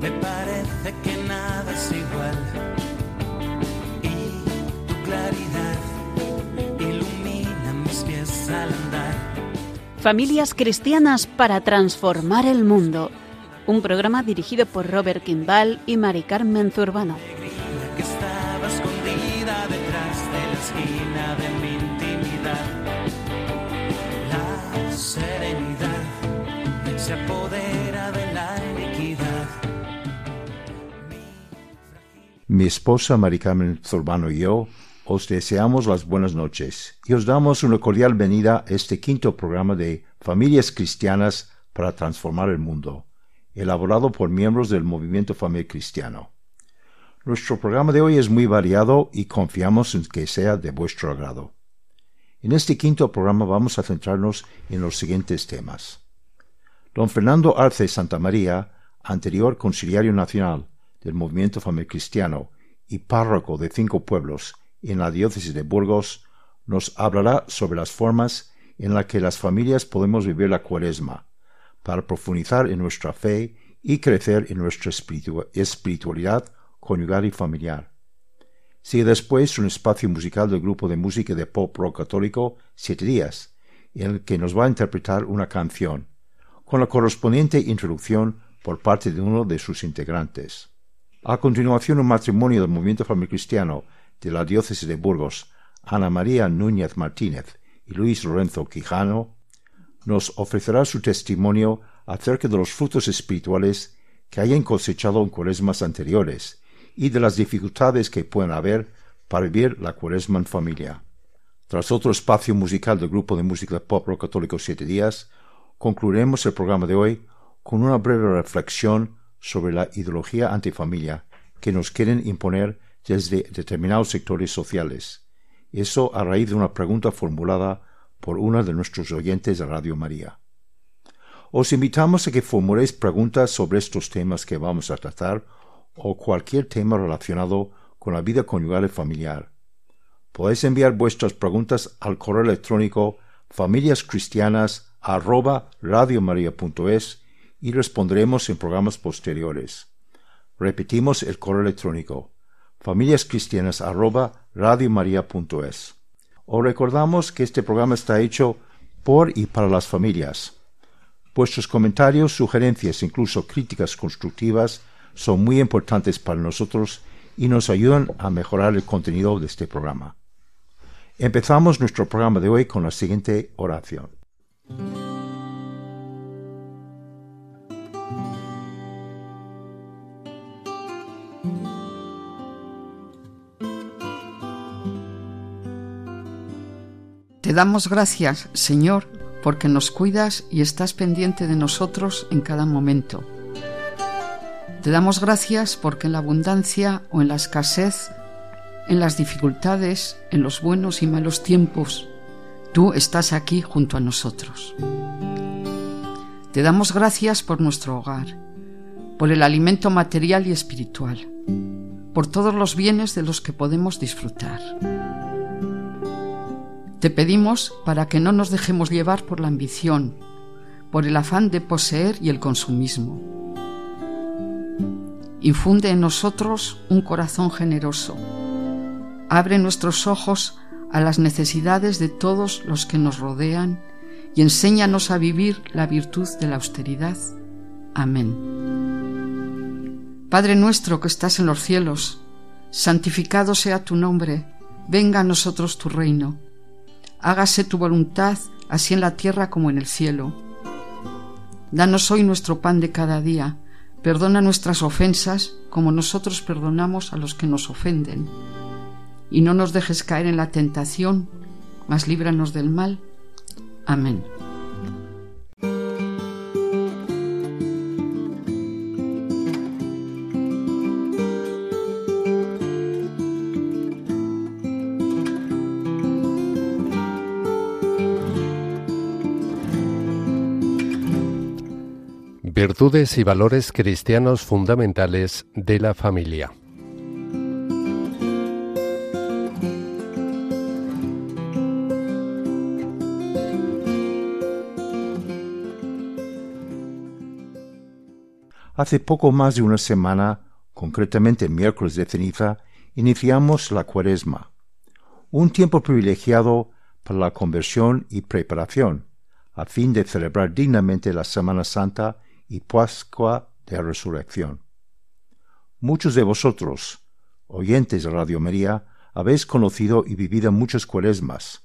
Me parece que nada es igual. Y tu claridad ilumina mis pies al andar. Familias cristianas para transformar el mundo. Un programa dirigido por Robert Kimball y Mari Carmen Zurbano. que estaba escondida detrás de la esquina de mi intimidad. La serenidad se apodera Mi esposa Mari Carmen Zurbano y yo os deseamos las buenas noches y os damos una cordial venida a este quinto programa de Familias Cristianas para Transformar el Mundo, elaborado por miembros del Movimiento Familia Cristiano. Nuestro programa de hoy es muy variado y confiamos en que sea de vuestro agrado. En este quinto programa vamos a centrarnos en los siguientes temas. Don Fernando Arce Santa María, anterior conciliario nacional del Movimiento Familia Cristiano y párroco de cinco pueblos en la diócesis de Burgos, nos hablará sobre las formas en las que las familias podemos vivir la cuaresma, para profundizar en nuestra fe y crecer en nuestra espiritu- espiritualidad conyugal y familiar. Sigue después un espacio musical del grupo de música de pop rock católico Siete Días, en el que nos va a interpretar una canción, con la correspondiente introducción por parte de uno de sus integrantes. A continuación, un matrimonio del movimiento familiar cristiano de la diócesis de Burgos, Ana María Núñez Martínez y Luis Lorenzo Quijano, nos ofrecerá su testimonio acerca de los frutos espirituales que hayan cosechado en cuaresmas anteriores y de las dificultades que pueden haber para vivir la cuaresma en familia. Tras otro espacio musical del grupo de música pop rock católico Siete Días, concluiremos el programa de hoy con una breve reflexión sobre la ideología antifamilia que nos quieren imponer desde determinados sectores sociales. Eso a raíz de una pregunta formulada por una de nuestros oyentes de Radio María. Os invitamos a que formuléis preguntas sobre estos temas que vamos a tratar o cualquier tema relacionado con la vida conyugal y familiar. Podéis enviar vuestras preguntas al correo electrónico familiascristianas@radiomaria.es y responderemos en programas posteriores. Repetimos el correo electrónico familiascristianas@radiomaria.es. Os recordamos que este programa está hecho por y para las familias. Vuestros comentarios, sugerencias, incluso críticas constructivas son muy importantes para nosotros y nos ayudan a mejorar el contenido de este programa. Empezamos nuestro programa de hoy con la siguiente oración. Te damos gracias, Señor, porque nos cuidas y estás pendiente de nosotros en cada momento. Te damos gracias porque en la abundancia o en la escasez, en las dificultades, en los buenos y malos tiempos, tú estás aquí junto a nosotros. Te damos gracias por nuestro hogar, por el alimento material y espiritual, por todos los bienes de los que podemos disfrutar. Te pedimos para que no nos dejemos llevar por la ambición, por el afán de poseer y el consumismo. Infunde en nosotros un corazón generoso. Abre nuestros ojos a las necesidades de todos los que nos rodean y enséñanos a vivir la virtud de la austeridad. Amén. Padre nuestro que estás en los cielos, santificado sea tu nombre, venga a nosotros tu reino hágase tu voluntad, así en la tierra como en el cielo. Danos hoy nuestro pan de cada día, perdona nuestras ofensas como nosotros perdonamos a los que nos ofenden. Y no nos dejes caer en la tentación, mas líbranos del mal. Amén. Virtudes y valores cristianos fundamentales de la familia. Hace poco más de una semana, concretamente miércoles de ceniza, iniciamos la cuaresma, un tiempo privilegiado para la conversión y preparación, a fin de celebrar dignamente la Semana Santa y Pascua de Resurrección. Muchos de vosotros, oyentes de Radio María, habéis conocido y vivido muchas cuaresmas.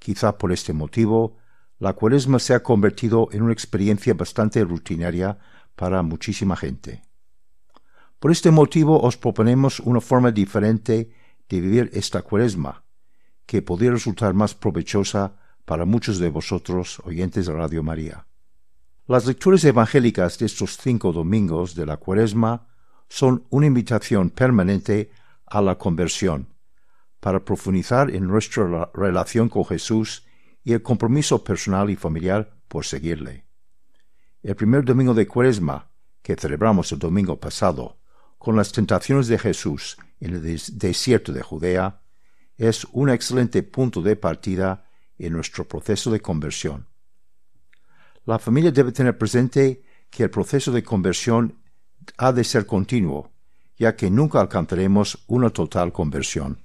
Quizá por este motivo, la cuaresma se ha convertido en una experiencia bastante rutinaria para muchísima gente. Por este motivo os proponemos una forma diferente de vivir esta cuaresma, que podría resultar más provechosa para muchos de vosotros, oyentes de Radio María. Las lecturas evangélicas de estos cinco domingos de la cuaresma son una invitación permanente a la conversión, para profundizar en nuestra relación con Jesús y el compromiso personal y familiar por seguirle. El primer domingo de Cuaresma, que celebramos el domingo pasado, con las tentaciones de Jesús en el desierto de Judea, es un excelente punto de partida en nuestro proceso de conversión. La familia debe tener presente que el proceso de conversión ha de ser continuo, ya que nunca alcanzaremos una total conversión.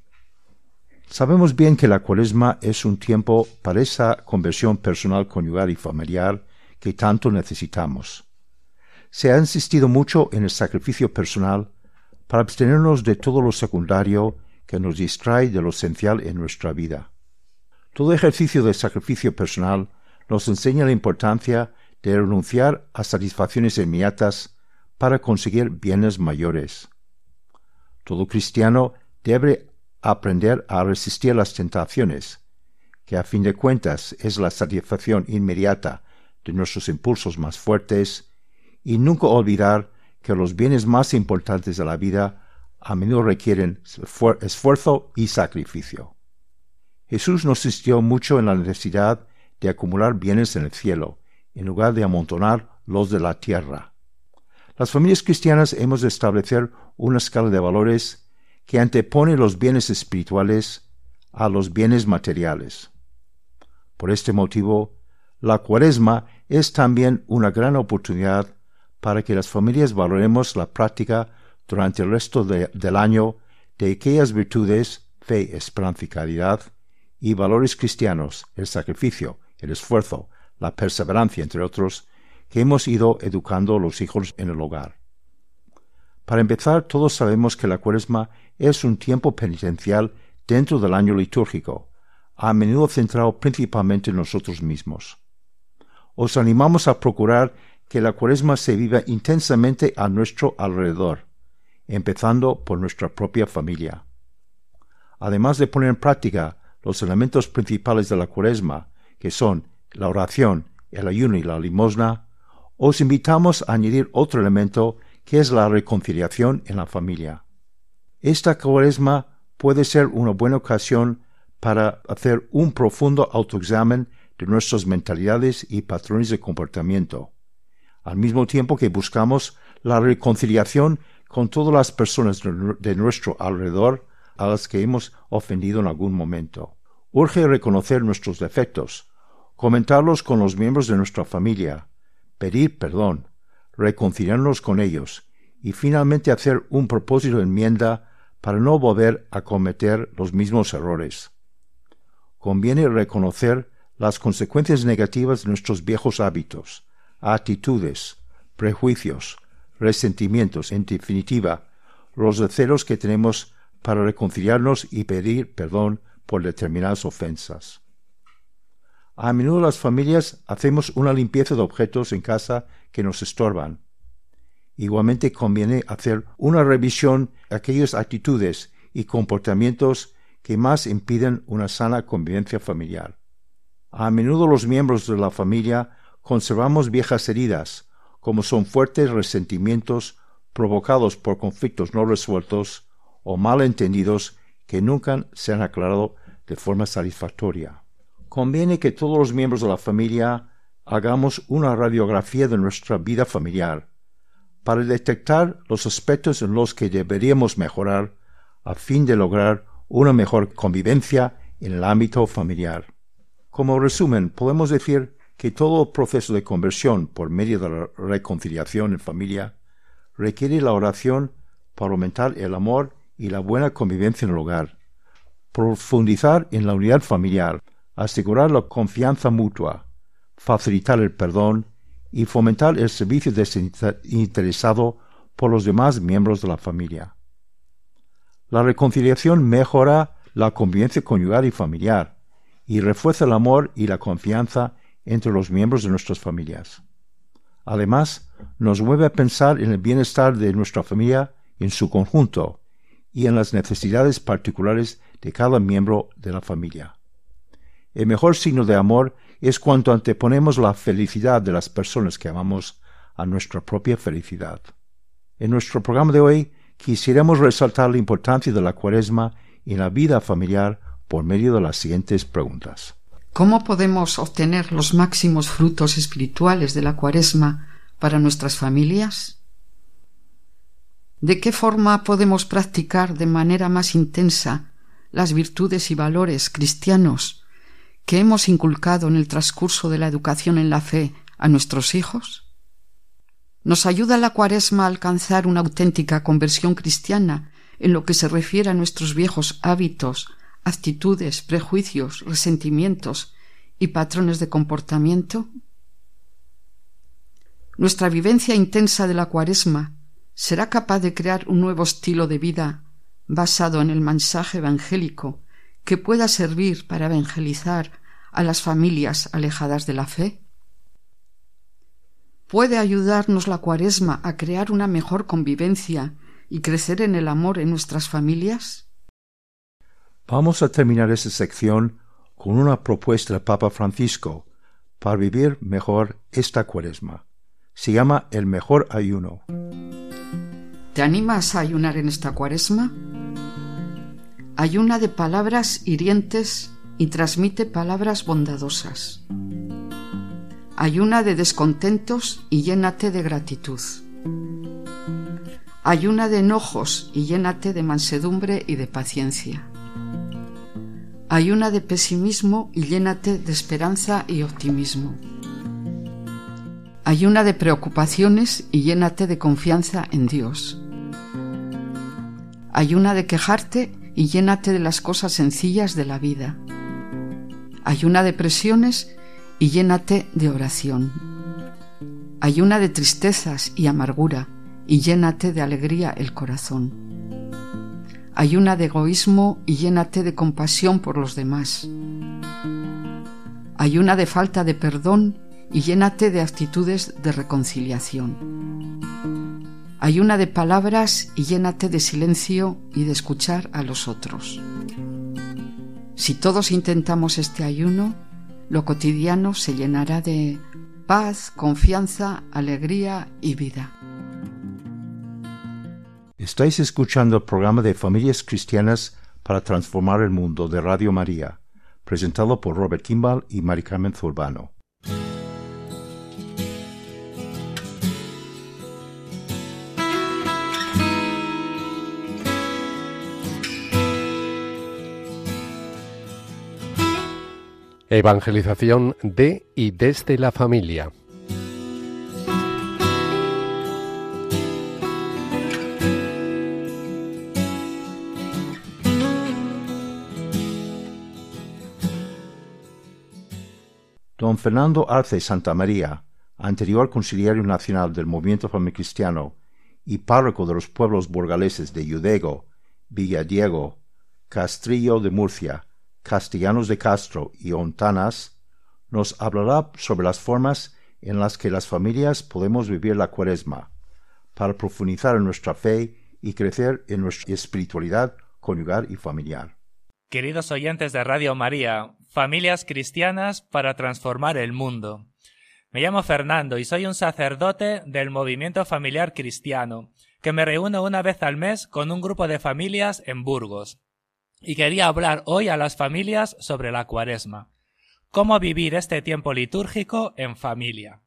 Sabemos bien que la cuaresma es un tiempo para esa conversión personal, conyugal y familiar que tanto necesitamos. Se ha insistido mucho en el sacrificio personal para abstenernos de todo lo secundario que nos distrae de lo esencial en nuestra vida. Todo ejercicio de sacrificio personal nos enseña la importancia de renunciar a satisfacciones inmediatas para conseguir bienes mayores. Todo cristiano debe aprender a resistir las tentaciones, que a fin de cuentas es la satisfacción inmediata de nuestros impulsos más fuertes, y nunca olvidar que los bienes más importantes de la vida a menudo requieren esfuerzo y sacrificio. Jesús nos insistió mucho en la necesidad de acumular bienes en el cielo, en lugar de amontonar los de la tierra. Las familias cristianas hemos de establecer una escala de valores que antepone los bienes espirituales a los bienes materiales. Por este motivo, la cuaresma es también una gran oportunidad para que las familias valoremos la práctica durante el resto del año de aquellas virtudes, fe, esperanza y caridad, y valores cristianos, el sacrificio, el esfuerzo, la perseverancia, entre otros, que hemos ido educando a los hijos en el hogar. Para empezar, todos sabemos que la cuaresma es un tiempo penitencial dentro del año litúrgico, a menudo centrado principalmente en nosotros mismos. Os animamos a procurar que la cuaresma se viva intensamente a nuestro alrededor, empezando por nuestra propia familia. Además de poner en práctica los elementos principales de la cuaresma, que son la oración, el ayuno y la limosna, os invitamos a añadir otro elemento que es la reconciliación en la familia. Esta cuaresma puede ser una buena ocasión para hacer un profundo autoexamen de nuestras mentalidades y patrones de comportamiento, al mismo tiempo que buscamos la reconciliación con todas las personas de nuestro alrededor a las que hemos ofendido en algún momento. Urge reconocer nuestros defectos, comentarlos con los miembros de nuestra familia, pedir perdón, reconciliarnos con ellos y finalmente hacer un propósito de enmienda para no volver a cometer los mismos errores. Conviene reconocer las consecuencias negativas de nuestros viejos hábitos, actitudes, prejuicios, resentimientos, en definitiva, los deseos que tenemos para reconciliarnos y pedir perdón por determinadas ofensas. A menudo las familias hacemos una limpieza de objetos en casa que nos estorban. Igualmente conviene hacer una revisión de aquellas actitudes y comportamientos que más impiden una sana convivencia familiar. A menudo los miembros de la familia conservamos viejas heridas, como son fuertes resentimientos provocados por conflictos no resueltos o malentendidos que nunca se han aclarado de forma satisfactoria. Conviene que todos los miembros de la familia hagamos una radiografía de nuestra vida familiar para detectar los aspectos en los que deberíamos mejorar a fin de lograr una mejor convivencia en el ámbito familiar. Como resumen, podemos decir que todo proceso de conversión por medio de la reconciliación en familia requiere la oración para aumentar el amor y la buena convivencia en el hogar, profundizar en la unidad familiar, asegurar la confianza mutua, facilitar el perdón y fomentar el servicio desinteresado por los demás miembros de la familia. La reconciliación mejora la convivencia conyugal y familiar y refuerza el amor y la confianza entre los miembros de nuestras familias. Además, nos mueve a pensar en el bienestar de nuestra familia en su conjunto y en las necesidades particulares de cada miembro de la familia. El mejor signo de amor es cuando anteponemos la felicidad de las personas que amamos a nuestra propia felicidad. En nuestro programa de hoy quisiéramos resaltar la importancia de la cuaresma en la vida familiar por medio de las siguientes preguntas. ¿Cómo podemos obtener los máximos frutos espirituales de la cuaresma para nuestras familias? ¿De qué forma podemos practicar de manera más intensa las virtudes y valores cristianos que hemos inculcado en el transcurso de la educación en la fe a nuestros hijos? ¿Nos ayuda la cuaresma a alcanzar una auténtica conversión cristiana en lo que se refiere a nuestros viejos hábitos, actitudes, prejuicios, resentimientos y patrones de comportamiento? Nuestra vivencia intensa de la cuaresma será capaz de crear un nuevo estilo de vida basado en el mensaje evangélico que pueda servir para evangelizar a las familias alejadas de la fe? ¿Puede ayudarnos la cuaresma a crear una mejor convivencia y crecer en el amor en nuestras familias? Vamos a terminar esta sección con una propuesta del Papa Francisco para vivir mejor esta cuaresma. Se llama el mejor ayuno. ¿Te animas a ayunar en esta cuaresma? Ayuna de palabras hirientes y transmite palabras bondadosas. Ayuna de descontentos y llénate de gratitud. Ayuna de enojos y llénate de mansedumbre y de paciencia. Ayuna de pesimismo y llénate de esperanza y optimismo. Ayuna de preocupaciones y llénate de confianza en Dios. Ayuna de quejarte y llénate de las cosas sencillas de la vida. Ayuna de presiones y llénate de oración. Ayuna de tristezas y amargura y llénate de alegría el corazón. Ayuna de egoísmo y llénate de compasión por los demás. Ayuna de falta de perdón y llénate de actitudes de reconciliación. Ayuna de palabras y llénate de silencio y de escuchar a los otros. Si todos intentamos este ayuno, lo cotidiano se llenará de paz, confianza, alegría y vida. Estáis escuchando el programa de Familias Cristianas para Transformar el Mundo de Radio María, presentado por Robert Kimball y Mari Carmen Zurbano. Evangelización de y desde la familia. Don Fernando Arce Santa María, anterior conciliario nacional del movimiento cristiano y párroco de los pueblos burgaleses de Yudego, Villadiego, Castrillo de Murcia, Castellanos de Castro y Ontanas, nos hablará sobre las formas en las que las familias podemos vivir la cuaresma, para profundizar en nuestra fe y crecer en nuestra espiritualidad conyugal y familiar. Queridos oyentes de Radio María, familias cristianas para transformar el mundo. Me llamo Fernando y soy un sacerdote del movimiento familiar cristiano, que me reúno una vez al mes con un grupo de familias en Burgos y quería hablar hoy a las familias sobre la cuaresma. Cómo vivir este tiempo litúrgico en familia.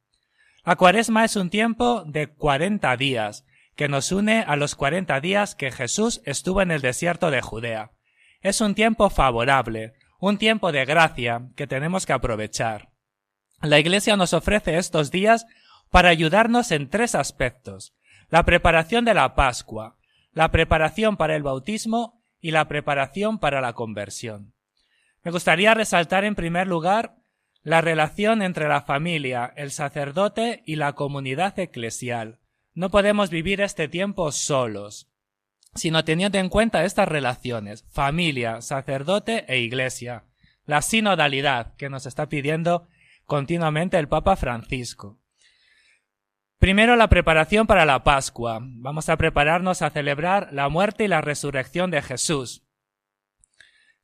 La cuaresma es un tiempo de cuarenta días, que nos une a los cuarenta días que Jesús estuvo en el desierto de Judea. Es un tiempo favorable, un tiempo de gracia que tenemos que aprovechar. La Iglesia nos ofrece estos días para ayudarnos en tres aspectos. la preparación de la Pascua, la preparación para el bautismo y la preparación para la conversión. Me gustaría resaltar en primer lugar la relación entre la familia, el sacerdote y la comunidad eclesial. No podemos vivir este tiempo solos, sino teniendo en cuenta estas relaciones, familia, sacerdote e iglesia, la sinodalidad que nos está pidiendo continuamente el Papa Francisco. Primero la preparación para la Pascua. Vamos a prepararnos a celebrar la muerte y la resurrección de Jesús.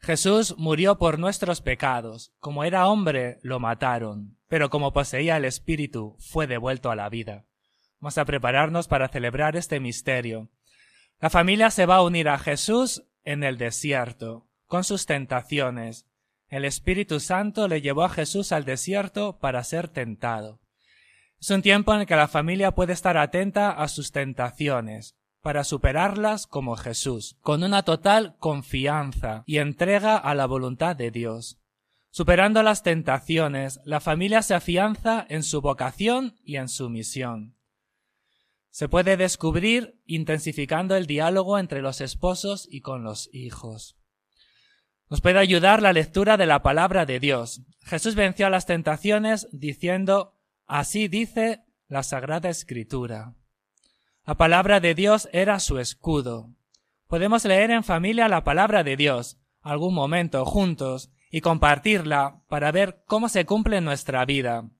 Jesús murió por nuestros pecados. Como era hombre, lo mataron, pero como poseía el Espíritu, fue devuelto a la vida. Vamos a prepararnos para celebrar este misterio. La familia se va a unir a Jesús en el desierto, con sus tentaciones. El Espíritu Santo le llevó a Jesús al desierto para ser tentado. Es un tiempo en el que la familia puede estar atenta a sus tentaciones, para superarlas como Jesús, con una total confianza y entrega a la voluntad de Dios. Superando las tentaciones, la familia se afianza en su vocación y en su misión. Se puede descubrir intensificando el diálogo entre los esposos y con los hijos. Nos puede ayudar la lectura de la palabra de Dios. Jesús venció a las tentaciones diciendo Así dice la Sagrada Escritura. La palabra de Dios era su escudo. Podemos leer en familia la palabra de Dios, algún momento, juntos, y compartirla para ver cómo se cumple nuestra vida.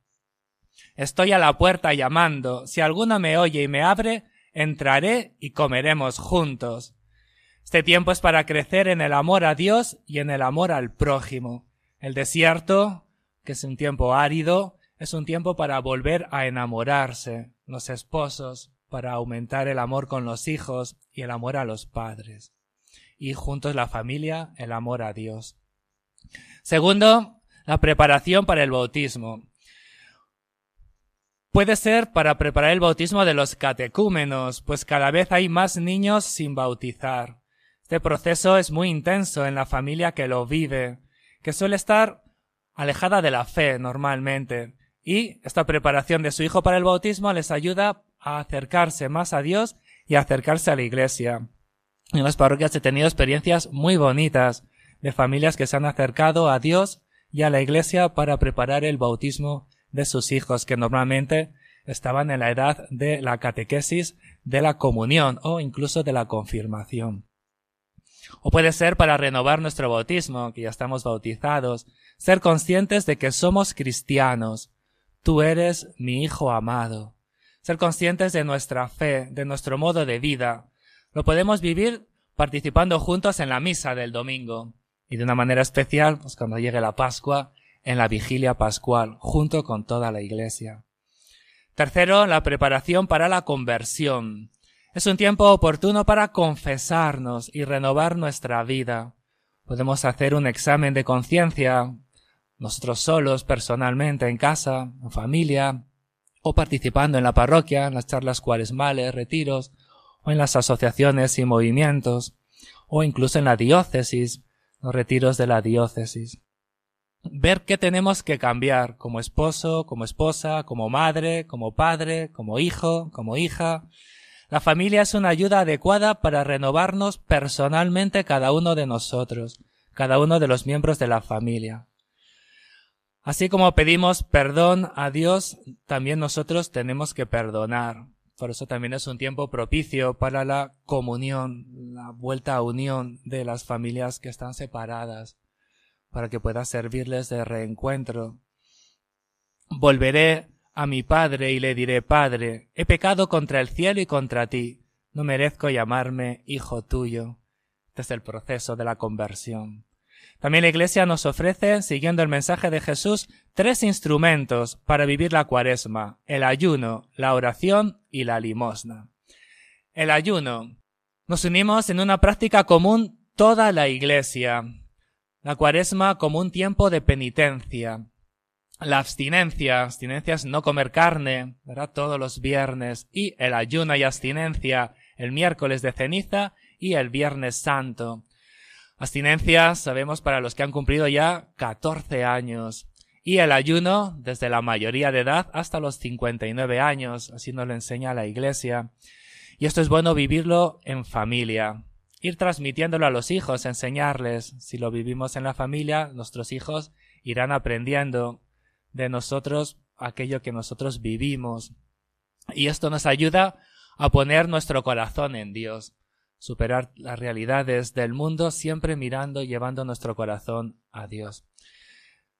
Estoy a la puerta llamando. Si alguno me oye y me abre, entraré y comeremos juntos. Este tiempo es para crecer en el amor a Dios y en el amor al prójimo. El desierto, que es un tiempo árido, es un tiempo para volver a enamorarse, los esposos, para aumentar el amor con los hijos y el amor a los padres. Y juntos la familia, el amor a Dios. Segundo, la preparación para el bautismo. Puede ser para preparar el bautismo de los catecúmenos, pues cada vez hay más niños sin bautizar. Este proceso es muy intenso en la familia que lo vive, que suele estar alejada de la fe normalmente, y esta preparación de su hijo para el bautismo les ayuda a acercarse más a Dios y a acercarse a la iglesia. En las parroquias he tenido experiencias muy bonitas de familias que se han acercado a Dios y a la iglesia para preparar el bautismo de sus hijos, que normalmente estaban en la edad de la catequesis, de la comunión o incluso de la confirmación. O puede ser para renovar nuestro bautismo, que ya estamos bautizados, ser conscientes de que somos cristianos, Tú eres mi Hijo amado. Ser conscientes de nuestra fe, de nuestro modo de vida. Lo podemos vivir participando juntos en la misa del domingo y de una manera especial, pues cuando llegue la Pascua, en la vigilia pascual, junto con toda la Iglesia. Tercero, la preparación para la conversión. Es un tiempo oportuno para confesarnos y renovar nuestra vida. Podemos hacer un examen de conciencia, nosotros solos, personalmente, en casa, en familia, o participando en la parroquia, en las charlas cuaresmales, retiros, o en las asociaciones y movimientos, o incluso en la diócesis, los retiros de la diócesis. Ver qué tenemos que cambiar como esposo, como esposa, como madre, como padre, como hijo, como hija. La familia es una ayuda adecuada para renovarnos personalmente cada uno de nosotros, cada uno de los miembros de la familia. Así como pedimos perdón a Dios, también nosotros tenemos que perdonar. Por eso también es un tiempo propicio para la comunión, la vuelta a unión de las familias que están separadas, para que pueda servirles de reencuentro. Volveré a mi Padre y le diré, Padre, he pecado contra el cielo y contra ti, no merezco llamarme hijo tuyo. Este es el proceso de la conversión. También la Iglesia nos ofrece, siguiendo el mensaje de Jesús, tres instrumentos para vivir la cuaresma, el ayuno, la oración y la limosna. El ayuno. Nos unimos en una práctica común toda la Iglesia. La cuaresma como un tiempo de penitencia. La abstinencia, abstinencia es no comer carne, ¿verdad? Todos los viernes. Y el ayuno y abstinencia el miércoles de ceniza y el viernes santo. Abstinencia, sabemos, para los que han cumplido ya 14 años. Y el ayuno desde la mayoría de edad hasta los 59 años, así nos lo enseña la Iglesia. Y esto es bueno vivirlo en familia, ir transmitiéndolo a los hijos, enseñarles. Si lo vivimos en la familia, nuestros hijos irán aprendiendo de nosotros aquello que nosotros vivimos. Y esto nos ayuda a poner nuestro corazón en Dios, superar las realidades del mundo siempre mirando y llevando nuestro corazón a Dios.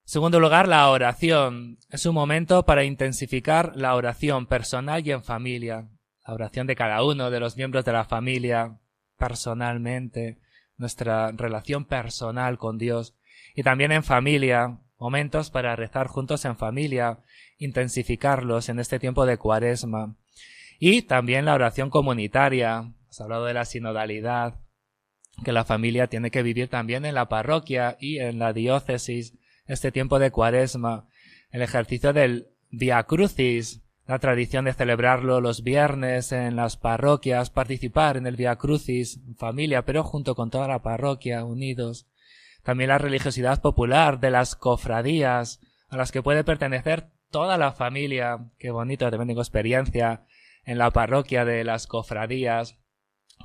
Segundo lugar, la oración. Es un momento para intensificar la oración personal y en familia. La oración de cada uno de los miembros de la familia, personalmente, nuestra relación personal con Dios. Y también en familia, momentos para rezar juntos en familia, intensificarlos en este tiempo de cuaresma. Y también la oración comunitaria. Hablado de la sinodalidad, que la familia tiene que vivir también en la parroquia y en la diócesis este tiempo de cuaresma, el ejercicio del Via Crucis, la tradición de celebrarlo los viernes en las parroquias, participar en el Via Crucis familia, pero junto con toda la parroquia, unidos. También la religiosidad popular de las cofradías, a las que puede pertenecer toda la familia. Qué bonito, también tengo experiencia en la parroquia de las cofradías.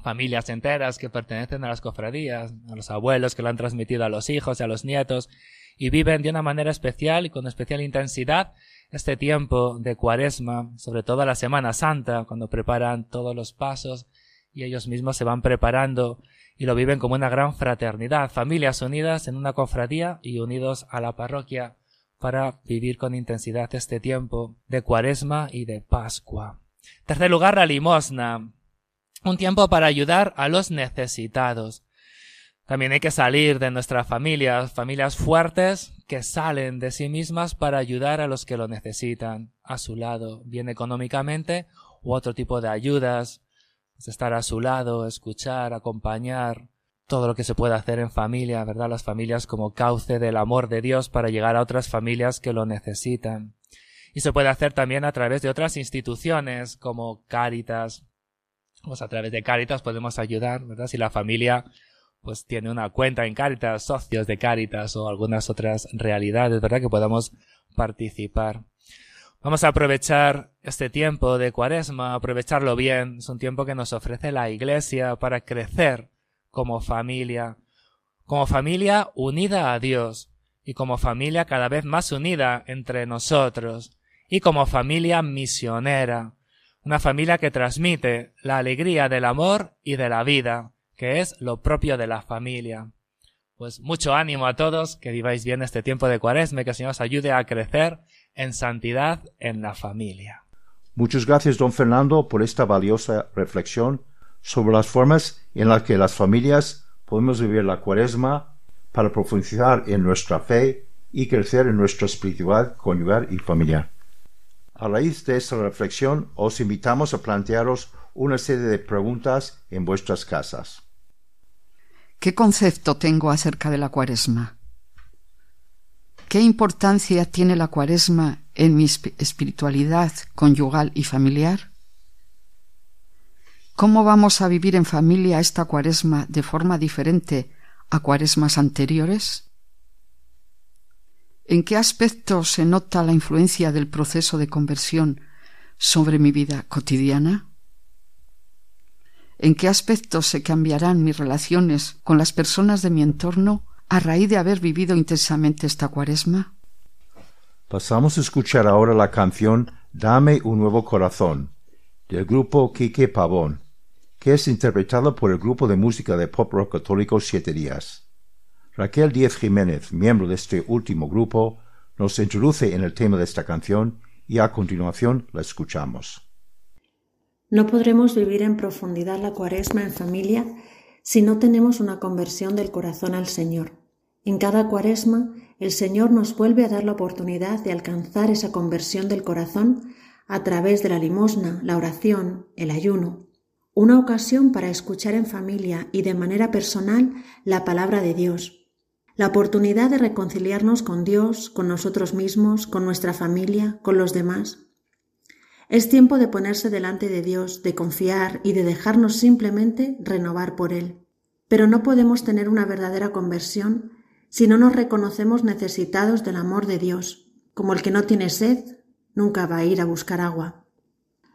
Familias enteras que pertenecen a las cofradías, a los abuelos que lo han transmitido a los hijos y a los nietos, y viven de una manera especial y con especial intensidad este tiempo de cuaresma, sobre todo la Semana Santa, cuando preparan todos los pasos y ellos mismos se van preparando y lo viven como una gran fraternidad, familias unidas en una cofradía y unidos a la parroquia para vivir con intensidad este tiempo de cuaresma y de Pascua. Tercer lugar, la limosna. Un tiempo para ayudar a los necesitados. También hay que salir de nuestras familias, familias fuertes que salen de sí mismas para ayudar a los que lo necesitan a su lado, bien económicamente u otro tipo de ayudas, pues estar a su lado, escuchar, acompañar, todo lo que se puede hacer en familia, ¿verdad? Las familias como cauce del amor de Dios para llegar a otras familias que lo necesitan. Y se puede hacer también a través de otras instituciones como Cáritas. Pues a través de Cáritas podemos ayudar, ¿verdad? Si la familia pues tiene una cuenta en Caritas, socios de Caritas o algunas otras realidades, ¿verdad? Que podamos participar. Vamos a aprovechar este tiempo de cuaresma, aprovecharlo bien. Es un tiempo que nos ofrece la Iglesia para crecer como familia, como familia unida a Dios y como familia cada vez más unida entre nosotros y como familia misionera, una familia que transmite la alegría del amor y de la vida, que es lo propio de la familia. Pues mucho ánimo a todos, que viváis bien este tiempo de cuaresma, que el Señor os ayude a crecer en santidad en la familia. Muchas gracias, don Fernando, por esta valiosa reflexión sobre las formas en las que las familias podemos vivir la cuaresma para profundizar en nuestra fe y crecer en nuestra espiritualidad conyugal y familiar. A raíz de esta reflexión, os invitamos a plantearos una serie de preguntas en vuestras casas. ¿Qué concepto tengo acerca de la cuaresma? ¿Qué importancia tiene la cuaresma en mi espiritualidad conyugal y familiar? ¿Cómo vamos a vivir en familia esta cuaresma de forma diferente a cuaresmas anteriores? ¿En qué aspecto se nota la influencia del proceso de conversión sobre mi vida cotidiana? en qué aspectos se cambiarán mis relaciones con las personas de mi entorno a raíz de haber vivido intensamente esta cuaresma? Pasamos a escuchar ahora la canción Dame un nuevo corazón del grupo Quique Pavón, que es interpretado por el grupo de música de pop rock católico Siete Días. Raquel Díez Jiménez, miembro de este último grupo, nos introduce en el tema de esta canción y a continuación la escuchamos. No podremos vivir en profundidad la cuaresma en familia si no tenemos una conversión del corazón al Señor. En cada cuaresma, el Señor nos vuelve a dar la oportunidad de alcanzar esa conversión del corazón a través de la limosna, la oración, el ayuno. Una ocasión para escuchar en familia y de manera personal la palabra de Dios. La oportunidad de reconciliarnos con Dios, con nosotros mismos, con nuestra familia, con los demás. Es tiempo de ponerse delante de Dios, de confiar y de dejarnos simplemente renovar por Él. Pero no podemos tener una verdadera conversión si no nos reconocemos necesitados del amor de Dios, como el que no tiene sed nunca va a ir a buscar agua.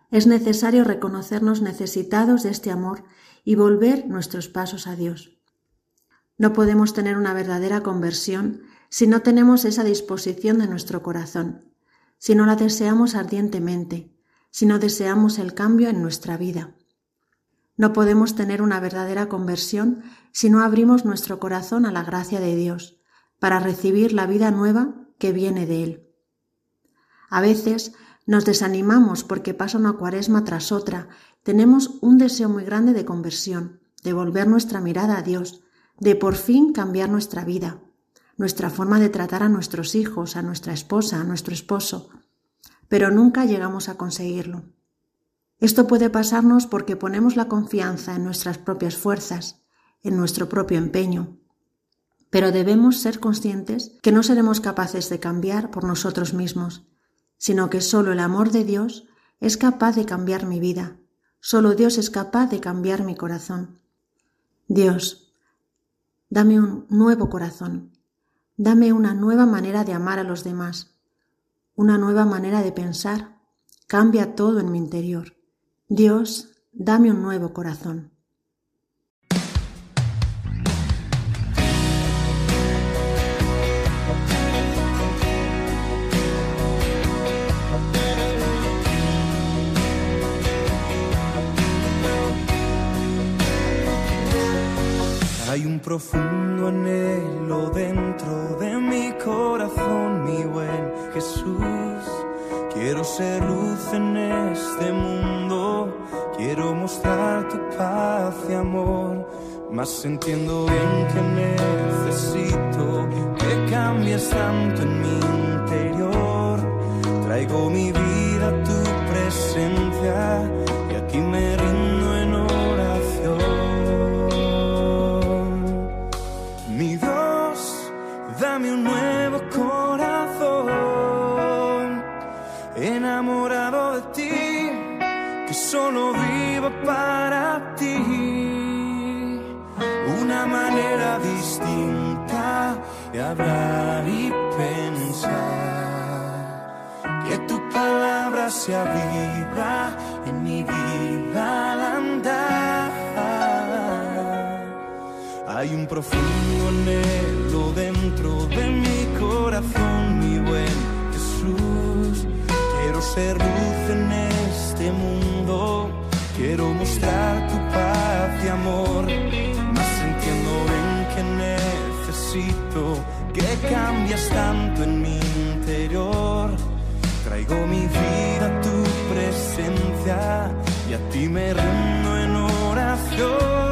Es necesario reconocernos necesitados de este amor y volver nuestros pasos a Dios. No podemos tener una verdadera conversión si no tenemos esa disposición de nuestro corazón, si no la deseamos ardientemente, si no deseamos el cambio en nuestra vida. No podemos tener una verdadera conversión si no abrimos nuestro corazón a la gracia de Dios, para recibir la vida nueva que viene de Él. A veces nos desanimamos porque pasa una cuaresma tras otra, tenemos un deseo muy grande de conversión, de volver nuestra mirada a Dios, de por fin cambiar nuestra vida, nuestra forma de tratar a nuestros hijos, a nuestra esposa, a nuestro esposo, pero nunca llegamos a conseguirlo. Esto puede pasarnos porque ponemos la confianza en nuestras propias fuerzas, en nuestro propio empeño. Pero debemos ser conscientes que no seremos capaces de cambiar por nosotros mismos, sino que solo el amor de Dios es capaz de cambiar mi vida, solo Dios es capaz de cambiar mi corazón. Dios, dame un nuevo corazón, dame una nueva manera de amar a los demás, una nueva manera de pensar, cambia todo en mi interior. Dios, dame un nuevo corazón. Hay un profundo anhelo dentro de mi corazón, mi buen Jesús. Quiero ser luz en este mundo, quiero mostrar tu paz y amor. Mas entiendo bien que necesito que cambies tanto en mi interior. Traigo mi vida a tu presencia y aquí me manera distinta de hablar y pensar. Que tu palabra sea viva en mi vida al andar. Hay un profundo anhelo dentro de mi corazón, mi buen Jesús. Quiero ser luz en este mundo, quiero mostrar tu paz y amor. Que cambies tanto en mi interior. Traigo mi vida a tu presencia y a ti me rindo en oración.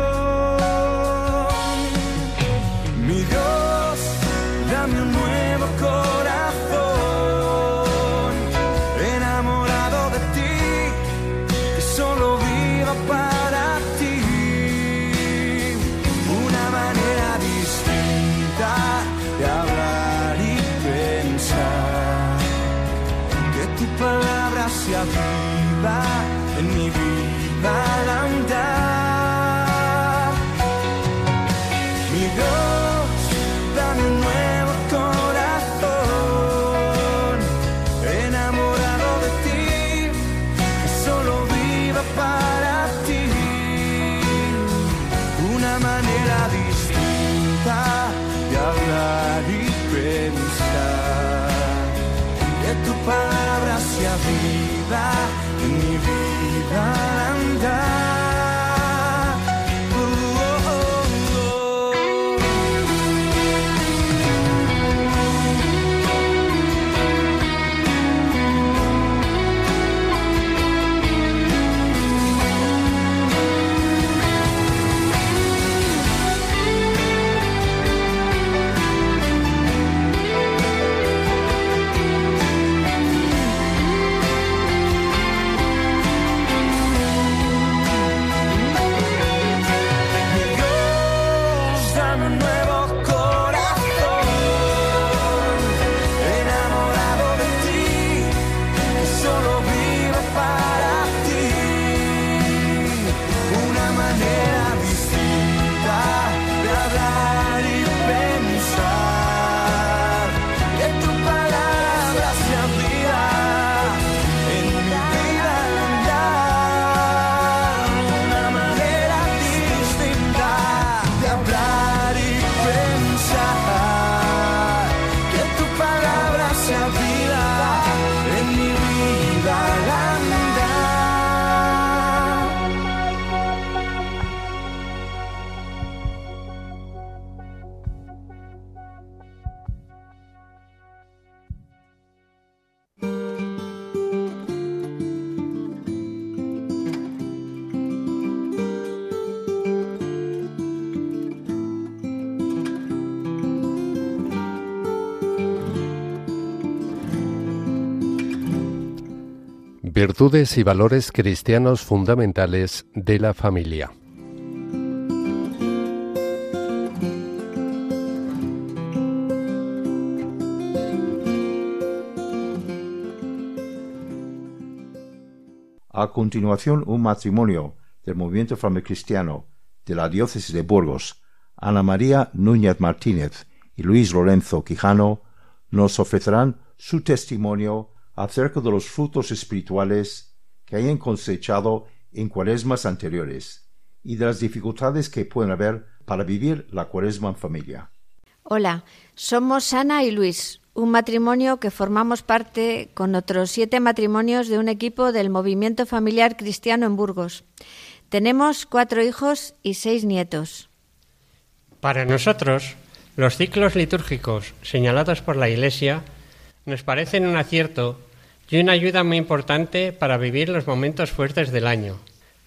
Virtudes y valores cristianos fundamentales de la familia. A continuación, un matrimonio del movimiento cristiano de la diócesis de Burgos, Ana María Núñez Martínez y Luis Lorenzo Quijano, nos ofrecerán su testimonio acerca de los frutos espirituales que hayan cosechado en cuaresmas anteriores y de las dificultades que pueden haber para vivir la cuaresma en familia. Hola, somos Ana y Luis, un matrimonio que formamos parte con otros siete matrimonios de un equipo del Movimiento Familiar Cristiano en Burgos. Tenemos cuatro hijos y seis nietos. Para nosotros, los ciclos litúrgicos señalados por la Iglesia nos parecen un acierto y una ayuda muy importante para vivir los momentos fuertes del año.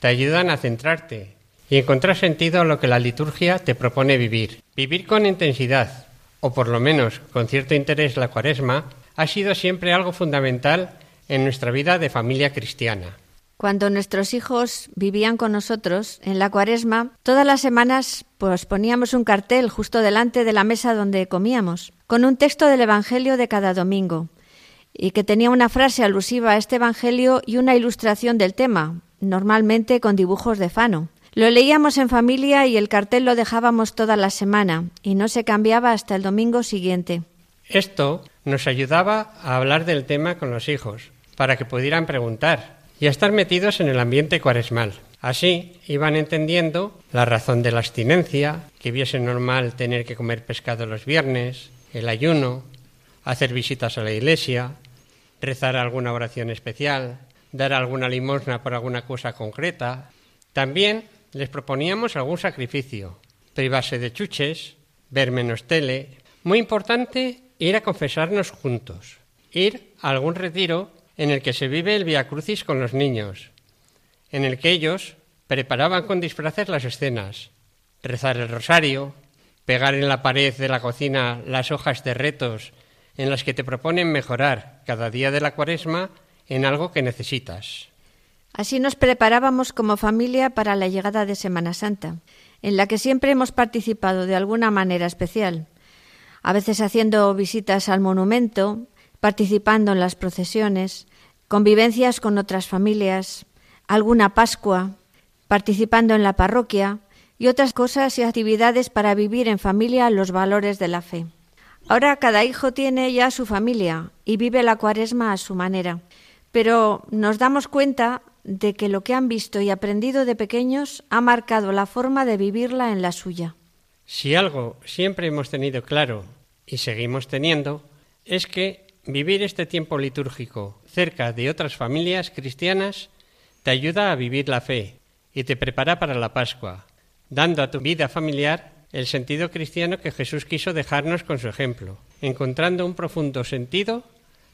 Te ayudan a centrarte y encontrar sentido a lo que la liturgia te propone vivir. Vivir con intensidad, o por lo menos con cierto interés la cuaresma, ha sido siempre algo fundamental en nuestra vida de familia cristiana. Cuando nuestros hijos vivían con nosotros en la cuaresma, todas las semanas pues poníamos un cartel justo delante de la mesa donde comíamos, con un texto del Evangelio de cada domingo, y que tenía una frase alusiva a este Evangelio y una ilustración del tema, normalmente con dibujos de Fano. Lo leíamos en familia y el cartel lo dejábamos toda la semana, y no se cambiaba hasta el domingo siguiente. Esto nos ayudaba a hablar del tema con los hijos, para que pudieran preguntar y a estar metidos en el ambiente cuaresmal. Así iban entendiendo la razón de la abstinencia, que viese normal tener que comer pescado los viernes, el ayuno, hacer visitas a la iglesia, rezar alguna oración especial, dar alguna limosna por alguna cosa concreta. También les proponíamos algún sacrificio, privarse de chuches, ver menos tele. Muy importante ir a confesarnos juntos, ir a algún retiro en el que se vive el Via Crucis con los niños, en el que ellos preparaban con disfraces las escenas, rezar el rosario, pegar en la pared de la cocina las hojas de retos en las que te proponen mejorar cada día de la cuaresma en algo que necesitas. Así nos preparábamos como familia para la llegada de Semana Santa, en la que siempre hemos participado de alguna manera especial, a veces haciendo visitas al monumento, participando en las procesiones, convivencias con otras familias, alguna Pascua, participando en la parroquia y otras cosas y actividades para vivir en familia los valores de la fe. Ahora cada hijo tiene ya su familia y vive la cuaresma a su manera, pero nos damos cuenta de que lo que han visto y aprendido de pequeños ha marcado la forma de vivirla en la suya. Si algo siempre hemos tenido claro y seguimos teniendo, es que vivir este tiempo litúrgico cerca de otras familias cristianas te ayuda a vivir la fe y te prepara para la Pascua, dando a tu vida familiar el sentido cristiano que Jesús quiso dejarnos con su ejemplo, encontrando un profundo sentido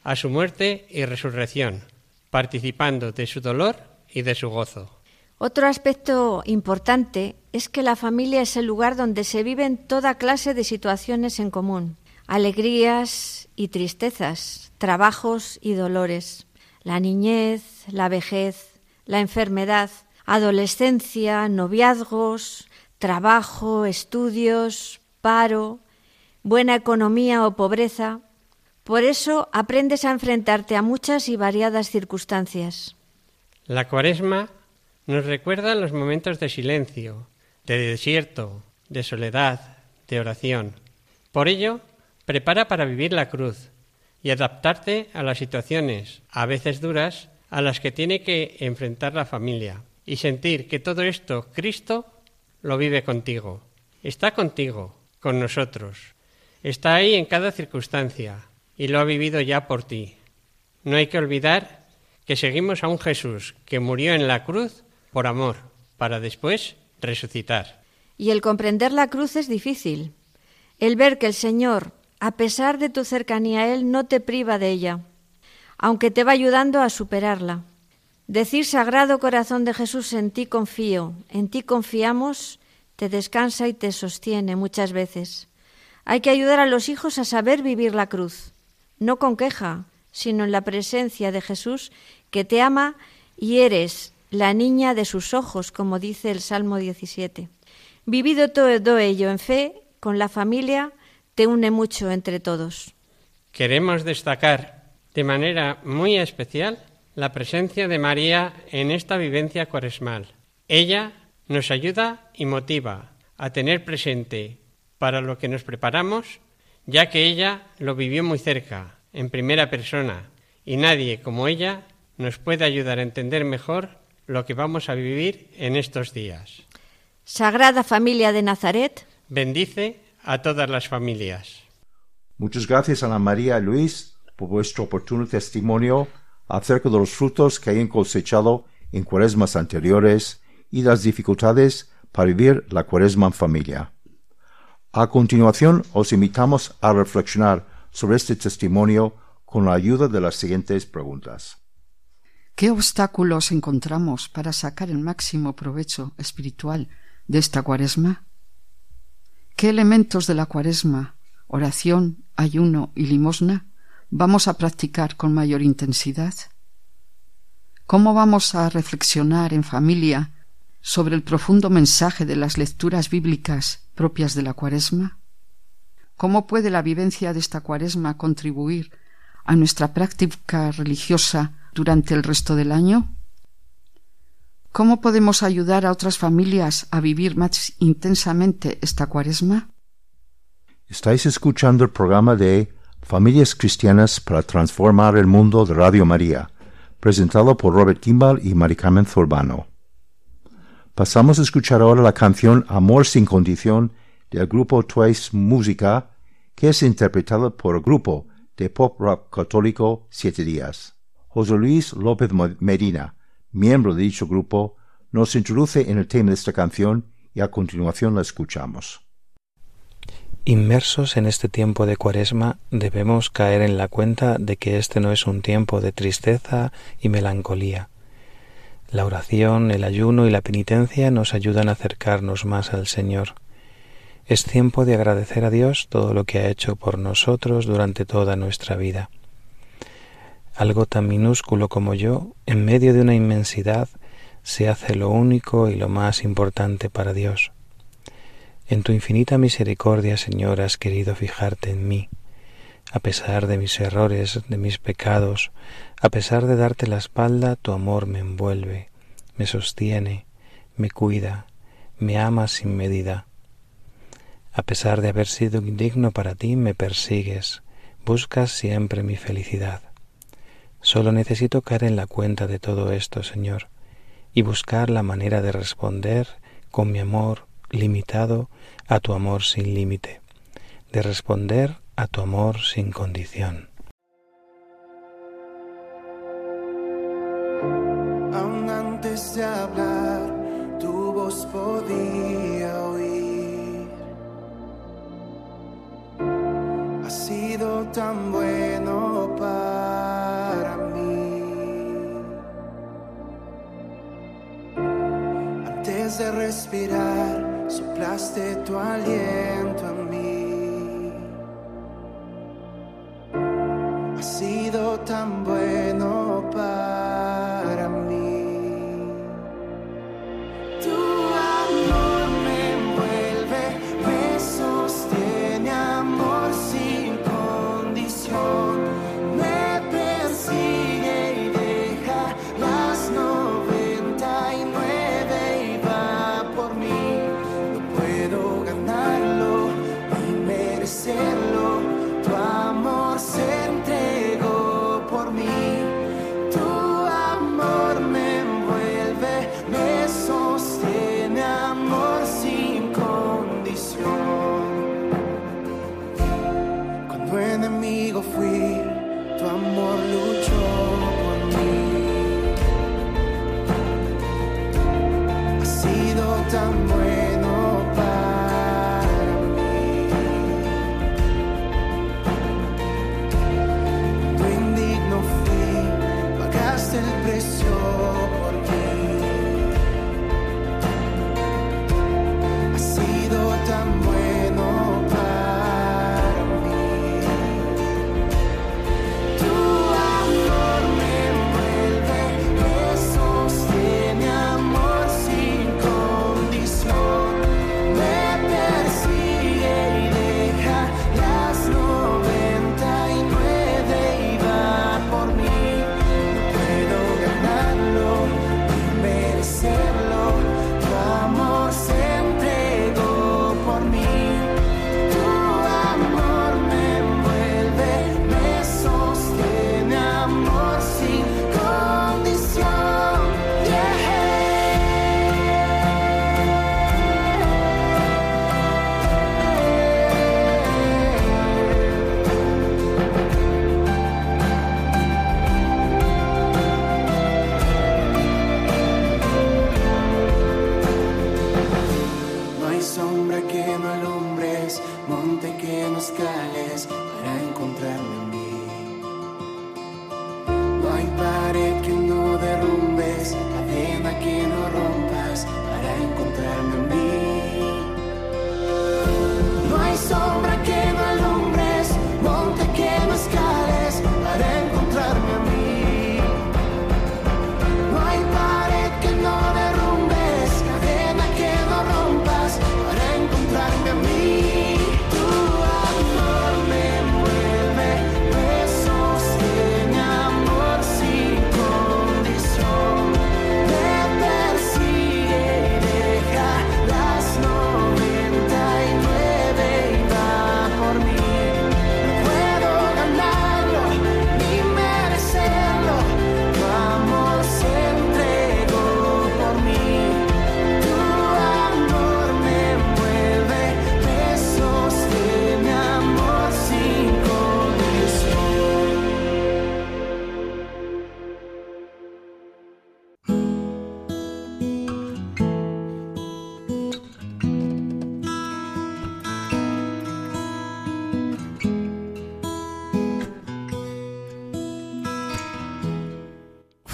a su muerte y resurrección, participando de su dolor y de su gozo. Otro aspecto importante es que la familia es el lugar donde se viven toda clase de situaciones en común, alegrías y tristezas, trabajos y dolores, la niñez, la vejez, la enfermedad, adolescencia, noviazgos, trabajo, estudios, paro, buena economía o pobreza. Por eso aprendes a enfrentarte a muchas y variadas circunstancias. La cuaresma nos recuerda los momentos de silencio, de desierto, de soledad, de oración. Por ello, prepara para vivir la cruz y adaptarte a las situaciones, a veces duras, a las que tiene que enfrentar la familia y sentir que todo esto Cristo lo vive contigo. Está contigo, con nosotros. Está ahí en cada circunstancia y lo ha vivido ya por ti. No hay que olvidar que seguimos a un Jesús que murió en la cruz por amor, para después resucitar. Y el comprender la cruz es difícil. El ver que el Señor, a pesar de tu cercanía a Él, no te priva de ella, aunque te va ayudando a superarla. Decir Sagrado Corazón de Jesús, en ti confío, en ti confiamos, te descansa y te sostiene muchas veces. Hay que ayudar a los hijos a saber vivir la cruz, no con queja, sino en la presencia de Jesús que te ama y eres la niña de sus ojos, como dice el Salmo 17. Vivido todo ello en fe, con la familia, te une mucho entre todos. Queremos destacar de manera muy especial la presencia de María en esta vivencia cuaresmal. Ella nos ayuda y motiva a tener presente para lo que nos preparamos, ya que ella lo vivió muy cerca, en primera persona, y nadie como ella nos puede ayudar a entender mejor lo que vamos a vivir en estos días. Sagrada Familia de Nazaret, bendice a todas las familias. Muchas gracias, Ana María y Luis, por vuestro oportuno testimonio acerca de los frutos que hayan cosechado en cuaresmas anteriores y las dificultades para vivir la cuaresma en familia. A continuación, os invitamos a reflexionar sobre este testimonio con la ayuda de las siguientes preguntas. ¿Qué obstáculos encontramos para sacar el máximo provecho espiritual de esta cuaresma? ¿Qué elementos de la cuaresma, oración, ayuno y limosna vamos a practicar con mayor intensidad? ¿Cómo vamos a reflexionar en familia sobre el profundo mensaje de las lecturas bíblicas propias de la cuaresma? ¿Cómo puede la vivencia de esta cuaresma contribuir a nuestra práctica religiosa durante el resto del año? ¿Cómo podemos ayudar a otras familias a vivir más intensamente esta cuaresma? Estáis escuchando el programa de Familias Cristianas para Transformar el Mundo de Radio María, presentado por Robert Kimball y Mari Carmen Zurbano. Pasamos a escuchar ahora la canción Amor sin condición del grupo Twice Música, que es interpretada por el grupo de pop rock católico Siete Días. José Luis López Medina, miembro de dicho grupo, nos introduce en el tema de esta canción y a continuación la escuchamos. Inmersos en este tiempo de cuaresma, debemos caer en la cuenta de que este no es un tiempo de tristeza y melancolía. La oración, el ayuno y la penitencia nos ayudan a acercarnos más al Señor. Es tiempo de agradecer a Dios todo lo que ha hecho por nosotros durante toda nuestra vida. Algo tan minúsculo como yo, en medio de una inmensidad, se hace lo único y lo más importante para Dios. En tu infinita misericordia, Señor, has querido fijarte en mí. A pesar de mis errores, de mis pecados, a pesar de darte la espalda, tu amor me envuelve, me sostiene, me cuida, me ama sin medida. A pesar de haber sido indigno para ti, me persigues, buscas siempre mi felicidad. Solo necesito caer en la cuenta de todo esto, Señor, y buscar la manera de responder con mi amor limitado a tu amor sin límite, de responder a tu amor sin condición. Aún antes de hablar, tu voz podía oír. Ha sido tan bueno para mí. Antes de respirar soplaste tu aliento en mí. Ha sido tan bueno sombra que no alumbres, monte que no escales para encontrarme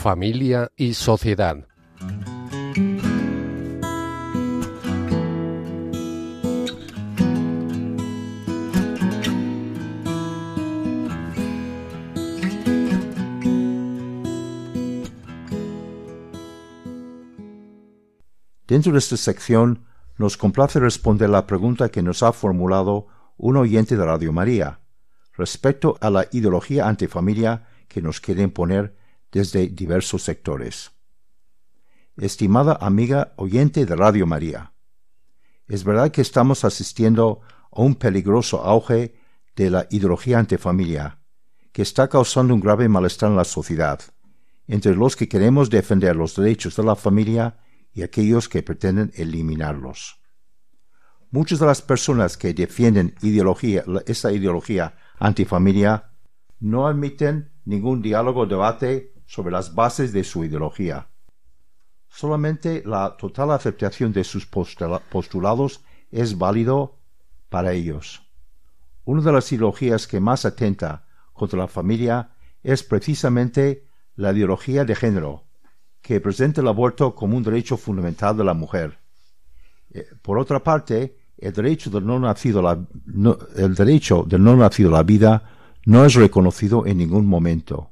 Familia y sociedad. Dentro de esta sección nos complace responder la pregunta que nos ha formulado un oyente de Radio María respecto a la ideología antifamilia que nos quieren poner desde diversos sectores. Estimada amiga oyente de Radio María, es verdad que estamos asistiendo a un peligroso auge de la ideología antifamilia, que está causando un grave malestar en la sociedad, entre los que queremos defender los derechos de la familia y aquellos que pretenden eliminarlos. Muchas de las personas que defienden esta ideología antifamilia no admiten ningún diálogo debate sobre las bases de su ideología. Solamente la total aceptación de sus postula- postulados es válido para ellos. Una de las ideologías que más atenta contra la familia es precisamente la ideología de género, que presenta el aborto como un derecho fundamental de la mujer. Eh, Por otra parte, el derecho del no nacido el derecho del no nacido a la vida no es reconocido en ningún momento.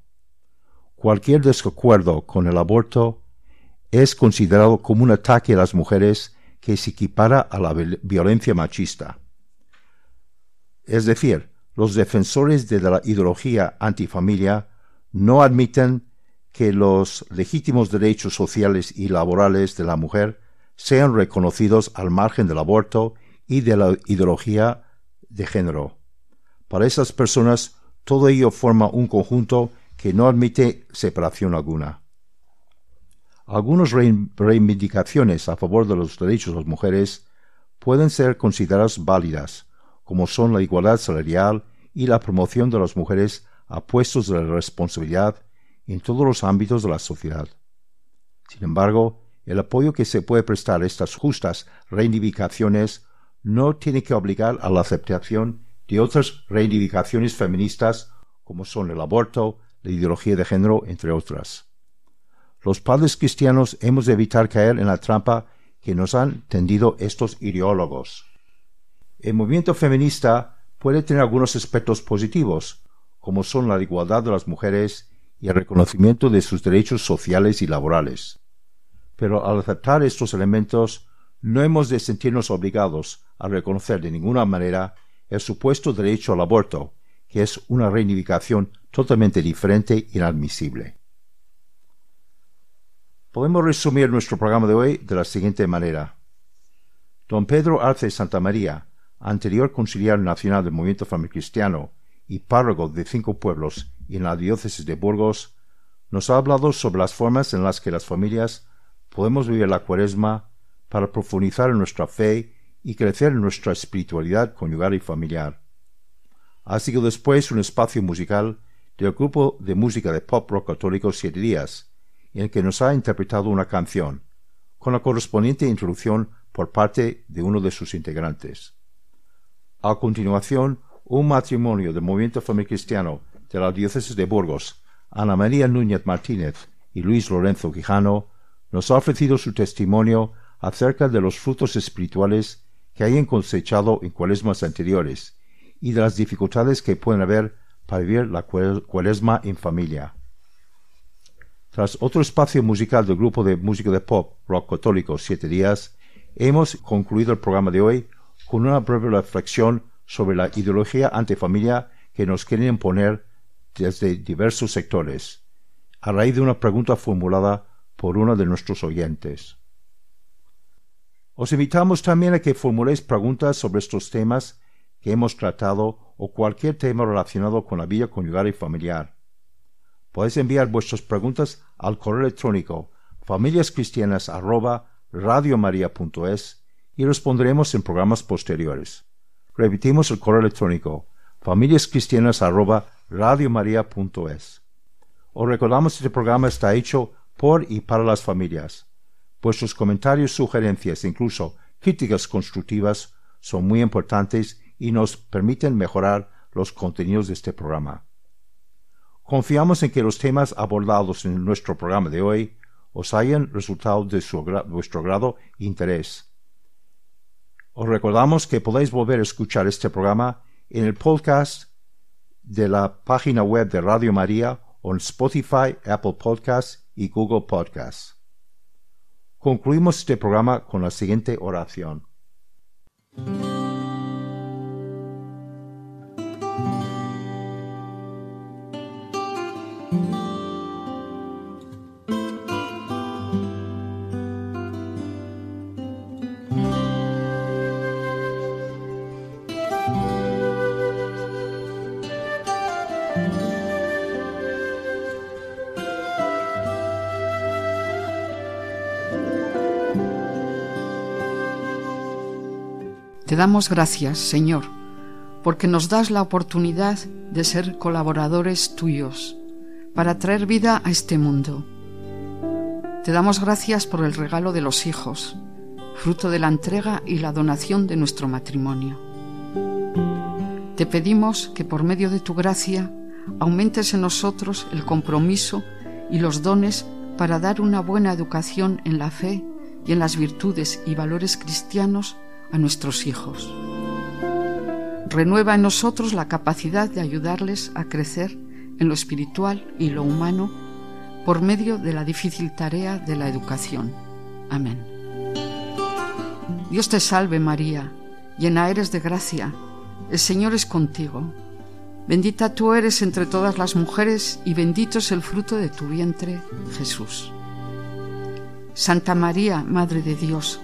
Cualquier desacuerdo con el aborto es considerado como un ataque a las mujeres que se equipara a la viol- violencia machista. Es decir, los defensores de la ideología antifamilia no admiten que los legítimos derechos sociales y laborales de la mujer sean reconocidos al margen del aborto y de la ideología de género. Para esas personas, todo ello forma un conjunto que no admite separación alguna. Algunas reivindicaciones a favor de los derechos de las mujeres pueden ser consideradas válidas, como son la igualdad salarial y la promoción de las mujeres a puestos de responsabilidad en todos los ámbitos de la sociedad. Sin embargo, el apoyo que se puede prestar a estas justas reivindicaciones no tiene que obligar a la aceptación de otras reivindicaciones feministas como son el aborto, la ideología de género, entre otras. Los padres cristianos hemos de evitar caer en la trampa que nos han tendido estos ideólogos. El movimiento feminista puede tener algunos aspectos positivos, como son la igualdad de las mujeres y el reconocimiento de sus derechos sociales y laborales. Pero al aceptar estos elementos, no hemos de sentirnos obligados a reconocer de ninguna manera el supuesto derecho al aborto, que es una reivindicación totalmente diferente e inadmisible. Podemos resumir nuestro programa de hoy de la siguiente manera. Don Pedro Arce Santa María, anterior conciliar nacional del movimiento cristiano y párroco de cinco pueblos y en la diócesis de Burgos, nos ha hablado sobre las formas en las que las familias podemos vivir la cuaresma para profundizar en nuestra fe y crecer en nuestra espiritualidad conyugal y familiar. Ha sido después un espacio musical del grupo de música de pop rock católico Siete Días, en el que nos ha interpretado una canción, con la correspondiente introducción por parte de uno de sus integrantes. A continuación, un matrimonio del Movimiento Familiar Cristiano de la Diócesis de Burgos, Ana María Núñez Martínez y Luis Lorenzo Quijano, nos ha ofrecido su testimonio acerca de los frutos espirituales que hayan cosechado en cuaresmas anteriores y de las dificultades que pueden haber para vivir la cuaresma en familia. Tras otro espacio musical del grupo de música de pop rock católico Siete Días, hemos concluido el programa de hoy con una breve reflexión sobre la ideología antifamilia que nos quieren imponer desde diversos sectores, a raíz de una pregunta formulada por uno de nuestros oyentes. Os invitamos también a que formuléis preguntas sobre estos temas que hemos tratado o cualquier tema relacionado con la vida conyugal y familiar. Podéis enviar vuestras preguntas al correo electrónico familiascristianas@radiomaria.es y responderemos en programas posteriores. Repetimos el correo electrónico familiascristianas@radiomaria.es. Os recordamos que este programa está hecho por y para las familias. Vuestros comentarios, sugerencias e incluso críticas constructivas son muy importantes y nos permiten mejorar los contenidos de este programa. Confiamos en que los temas abordados en nuestro programa de hoy os hayan resultado de vuestro grado e interés. Os recordamos que podéis volver a escuchar este programa en el podcast de la página web de Radio María o en Spotify, Apple Podcasts y Google Podcasts. Concluimos este programa con la siguiente oración. Te damos gracias, Señor, porque nos das la oportunidad de ser colaboradores tuyos para traer vida a este mundo. Te damos gracias por el regalo de los hijos, fruto de la entrega y la donación de nuestro matrimonio. Te pedimos que por medio de tu gracia aumentes en nosotros el compromiso y los dones para dar una buena educación en la fe y en las virtudes y valores cristianos a nuestros hijos. Renueva en nosotros la capacidad de ayudarles a crecer en lo espiritual y lo humano por medio de la difícil tarea de la educación. Amén. Dios te salve María, llena eres de gracia, el Señor es contigo. Bendita tú eres entre todas las mujeres y bendito es el fruto de tu vientre, Jesús. Santa María, Madre de Dios,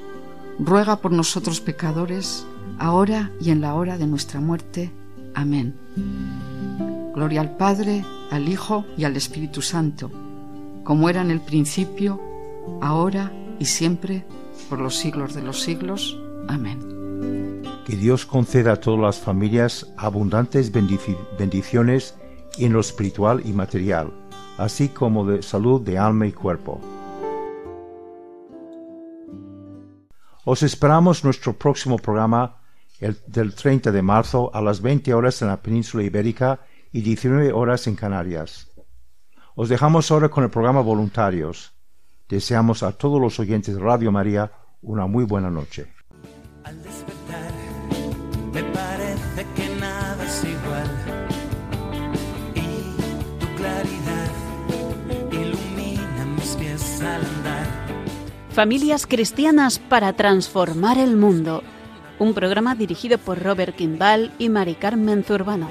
ruega por nosotros pecadores, ahora y en la hora de nuestra muerte. Amén. Gloria al Padre, al Hijo y al Espíritu Santo, como era en el principio, ahora y siempre, por los siglos de los siglos. Amén. Que Dios conceda a todas las familias abundantes bendiciones en lo espiritual y material, así como de salud de alma y cuerpo Os esperamos nuestro próximo programa el, del 30 de marzo a las 20 horas en la península ibérica y 19 horas en Canarias. Os dejamos ahora con el programa Voluntarios. Deseamos a todos los oyentes de Radio María una muy buena noche. Familias Cristianas para Transformar el Mundo. Un programa dirigido por Robert Kimball y Mari Carmen Zurbano.